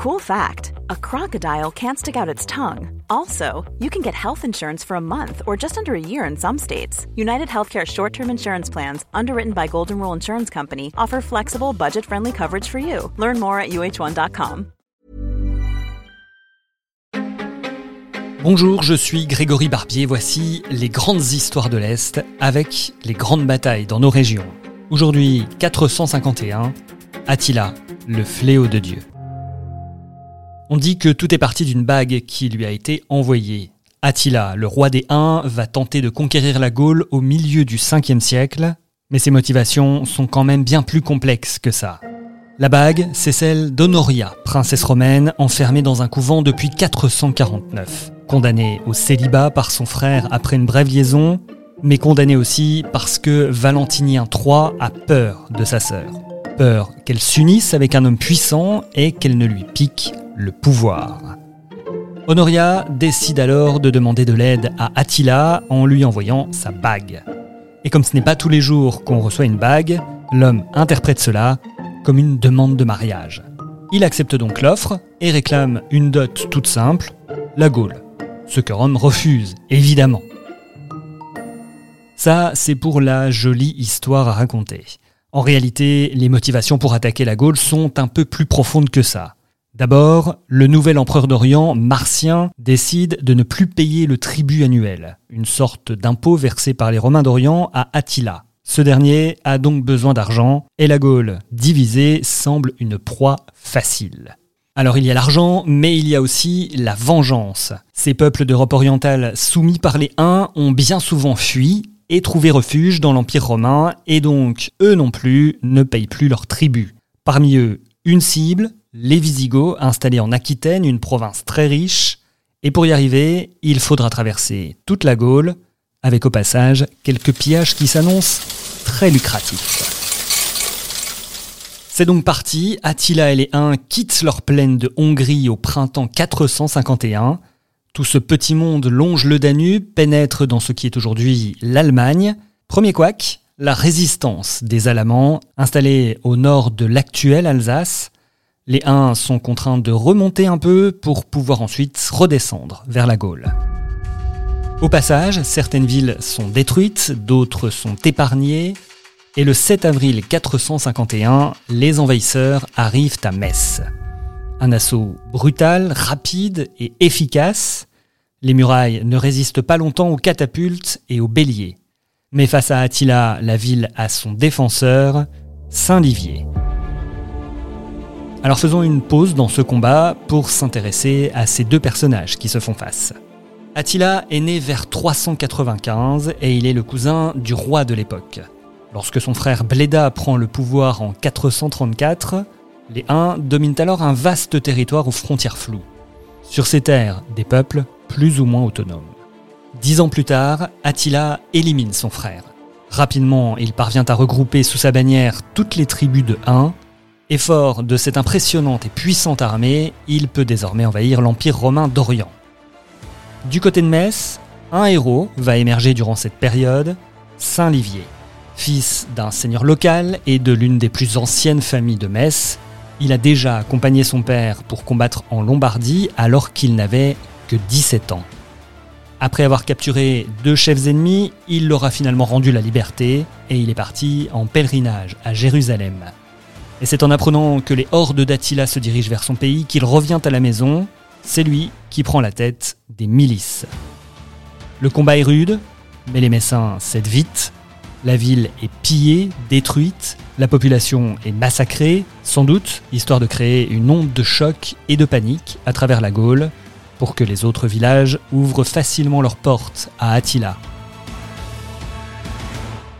Cool fact a crocodile can't stick out its tongue. Also, you can get health insurance for a month or just under a year in some states. United Healthcare short term insurance plans, underwritten by Golden Rule Insurance Company, offer flexible, budget friendly coverage for you. Learn more at uh1.com. Bonjour, je suis Grégory Barbier. Voici les grandes histoires de l'Est avec les grandes batailles dans nos régions. Aujourd'hui, 451, Attila, le fléau de Dieu. On dit que tout est parti d'une bague qui lui a été envoyée. Attila, le roi des Huns, va tenter de conquérir la Gaule au milieu du 5e siècle, mais ses motivations sont quand même bien plus complexes que ça. La bague, c'est celle d'Honoria, princesse romaine enfermée dans un couvent depuis 449. Condamnée au célibat par son frère après une brève liaison, mais condamnée aussi parce que Valentinien III a peur de sa sœur. Peur qu'elle s'unisse avec un homme puissant et qu'elle ne lui pique le pouvoir. Honoria décide alors de demander de l'aide à Attila en lui envoyant sa bague. Et comme ce n'est pas tous les jours qu'on reçoit une bague, l'homme interprète cela comme une demande de mariage. Il accepte donc l'offre et réclame une dot toute simple, la Gaule. Ce que Rome refuse, évidemment. Ça, c'est pour la jolie histoire à raconter. En réalité, les motivations pour attaquer la Gaule sont un peu plus profondes que ça. D'abord, le nouvel empereur d'Orient, Martien, décide de ne plus payer le tribut annuel, une sorte d'impôt versé par les Romains d'Orient à Attila. Ce dernier a donc besoin d'argent, et la Gaule, divisée, semble une proie facile. Alors il y a l'argent, mais il y a aussi la vengeance. Ces peuples d'Europe orientale soumis par les Huns ont bien souvent fui et trouvé refuge dans l'Empire romain, et donc eux non plus ne payent plus leur tribut. Parmi eux, une cible, les Visigoths, installés en Aquitaine, une province très riche, et pour y arriver, il faudra traverser toute la Gaule, avec au passage quelques pillages qui s'annoncent très lucratifs. C'est donc parti, Attila et les Huns quittent leur plaine de Hongrie au printemps 451. Tout ce petit monde longe le Danube, pénètre dans ce qui est aujourd'hui l'Allemagne. Premier couac, la résistance des Alamans, installés au nord de l'actuelle Alsace. Les Huns sont contraints de remonter un peu pour pouvoir ensuite redescendre vers la Gaule. Au passage, certaines villes sont détruites, d'autres sont épargnées, et le 7 avril 451, les envahisseurs arrivent à Metz. Un assaut brutal, rapide et efficace. Les murailles ne résistent pas longtemps aux catapultes et aux béliers. Mais face à Attila, la ville a son défenseur, Saint-Livier. Alors faisons une pause dans ce combat pour s'intéresser à ces deux personnages qui se font face. Attila est né vers 395 et il est le cousin du roi de l'époque. Lorsque son frère Bléda prend le pouvoir en 434, les Huns dominent alors un vaste territoire aux frontières floues. Sur ces terres, des peuples plus ou moins autonomes. Dix ans plus tard, Attila élimine son frère. Rapidement, il parvient à regrouper sous sa bannière toutes les tribus de Huns et fort de cette impressionnante et puissante armée, il peut désormais envahir l'Empire romain d'Orient. Du côté de Metz, un héros va émerger durant cette période, Saint Livier. Fils d'un seigneur local et de l'une des plus anciennes familles de Metz, il a déjà accompagné son père pour combattre en Lombardie alors qu'il n'avait que 17 ans. Après avoir capturé deux chefs ennemis, il leur a finalement rendu la liberté et il est parti en pèlerinage à Jérusalem. Et c'est en apprenant que les hordes d'Attila se dirigent vers son pays qu'il revient à la maison. C'est lui qui prend la tête des milices. Le combat est rude, mais les Messins cèdent vite. La ville est pillée, détruite, la population est massacrée, sans doute histoire de créer une onde de choc et de panique à travers la Gaule, pour que les autres villages ouvrent facilement leurs portes à Attila.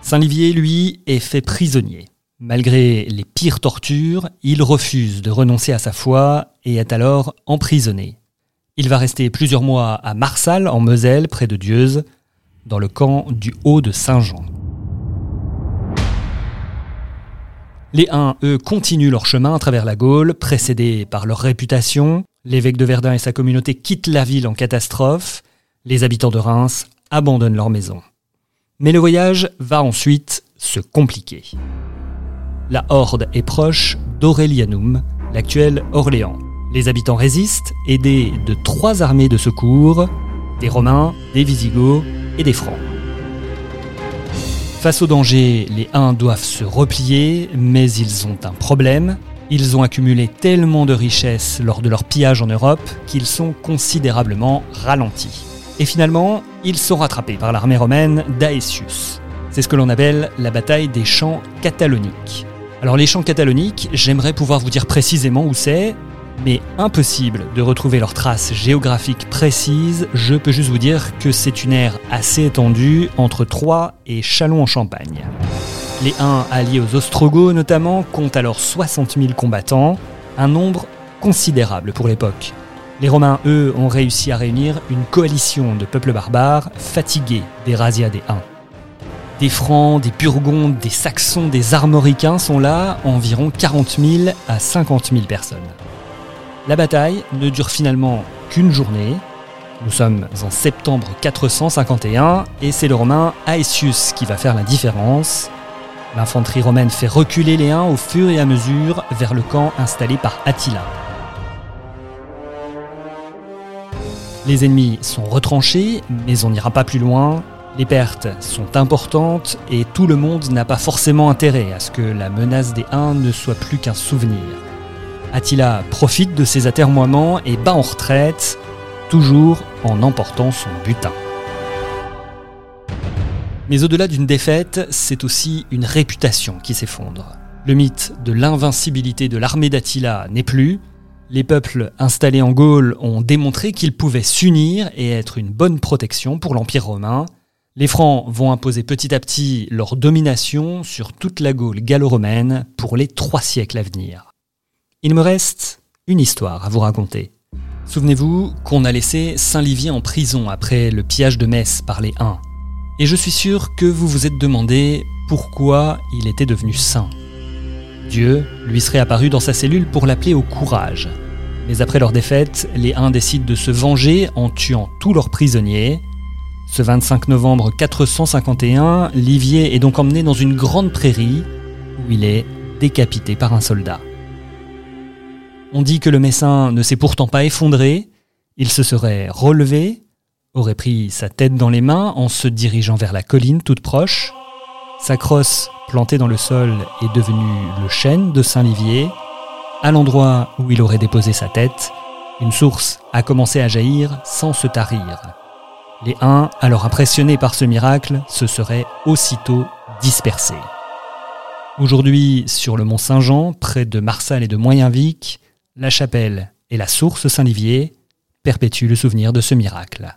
Saint-Livier, lui, est fait prisonnier. Malgré les pires tortures, il refuse de renoncer à sa foi et est alors emprisonné. Il va rester plusieurs mois à Marsal, en Moselle, près de Dieuze, dans le camp du Haut de Saint-Jean. Les Huns, eux, continuent leur chemin à travers la Gaule, précédés par leur réputation. L'évêque de Verdun et sa communauté quittent la ville en catastrophe. Les habitants de Reims abandonnent leur maison. Mais le voyage va ensuite se compliquer la horde est proche d'Aurelianum, l'actuel Orléans. Les habitants résistent, aidés de trois armées de secours, des Romains, des Visigoths et des Francs. Face au danger, les Huns doivent se replier, mais ils ont un problème. Ils ont accumulé tellement de richesses lors de leur pillage en Europe qu'ils sont considérablement ralentis. Et finalement, ils sont rattrapés par l'armée romaine d'Aetius. C'est ce que l'on appelle la bataille des champs cataloniques. Alors les champs cataloniques, j'aimerais pouvoir vous dire précisément où c'est, mais impossible de retrouver leurs traces géographiques précises, je peux juste vous dire que c'est une aire assez étendue entre Troyes et Châlons-en-Champagne. Les Huns alliés aux Ostrogoths notamment comptent alors 60 000 combattants, un nombre considérable pour l'époque. Les Romains, eux, ont réussi à réunir une coalition de peuples barbares fatigués des razzias des Huns. Des Francs, des Burgondes, des Saxons, des Armoricains sont là, environ 40 000 à 50 000 personnes. La bataille ne dure finalement qu'une journée. Nous sommes en septembre 451 et c'est le romain Aetius qui va faire la différence. L'infanterie romaine fait reculer les Huns au fur et à mesure vers le camp installé par Attila. Les ennemis sont retranchés, mais on n'ira pas plus loin. Les pertes sont importantes et tout le monde n'a pas forcément intérêt à ce que la menace des Huns ne soit plus qu'un souvenir. Attila profite de ses atermoiements et bat en retraite, toujours en emportant son butin. Mais au-delà d'une défaite, c'est aussi une réputation qui s'effondre. Le mythe de l'invincibilité de l'armée d'Attila n'est plus. Les peuples installés en Gaule ont démontré qu'ils pouvaient s'unir et être une bonne protection pour l'Empire romain. Les Francs vont imposer petit à petit leur domination sur toute la Gaule gallo-romaine pour les trois siècles à venir. Il me reste une histoire à vous raconter. Souvenez-vous qu'on a laissé Saint-Livier en prison après le pillage de Metz par les Huns. Et je suis sûr que vous vous êtes demandé pourquoi il était devenu saint. Dieu lui serait apparu dans sa cellule pour l'appeler au courage. Mais après leur défaite, les Huns décident de se venger en tuant tous leurs prisonniers. Ce 25 novembre 451, Livier est donc emmené dans une grande prairie où il est décapité par un soldat. On dit que le Messin ne s'est pourtant pas effondré, il se serait relevé, aurait pris sa tête dans les mains en se dirigeant vers la colline toute proche. Sa crosse plantée dans le sol est devenue le chêne de Saint-Livier. À l'endroit où il aurait déposé sa tête, une source a commencé à jaillir sans se tarir. Les Huns, alors impressionnés par ce miracle, se seraient aussitôt dispersés. Aujourd'hui, sur le mont Saint-Jean, près de Marsal et de Moyenvic, la chapelle et la source Saint-Livier perpétuent le souvenir de ce miracle.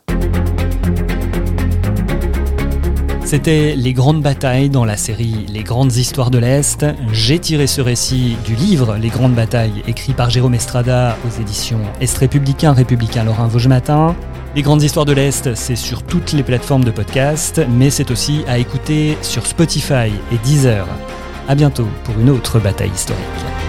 C'était les grandes batailles dans la série Les grandes histoires de l'Est. J'ai tiré ce récit du livre Les grandes batailles écrit par Jérôme Estrada aux éditions Est républicain, républicain Lorrain Vosges Matin. Les grandes histoires de l'Est, c'est sur toutes les plateformes de podcast, mais c'est aussi à écouter sur Spotify et Deezer. A bientôt pour une autre bataille historique.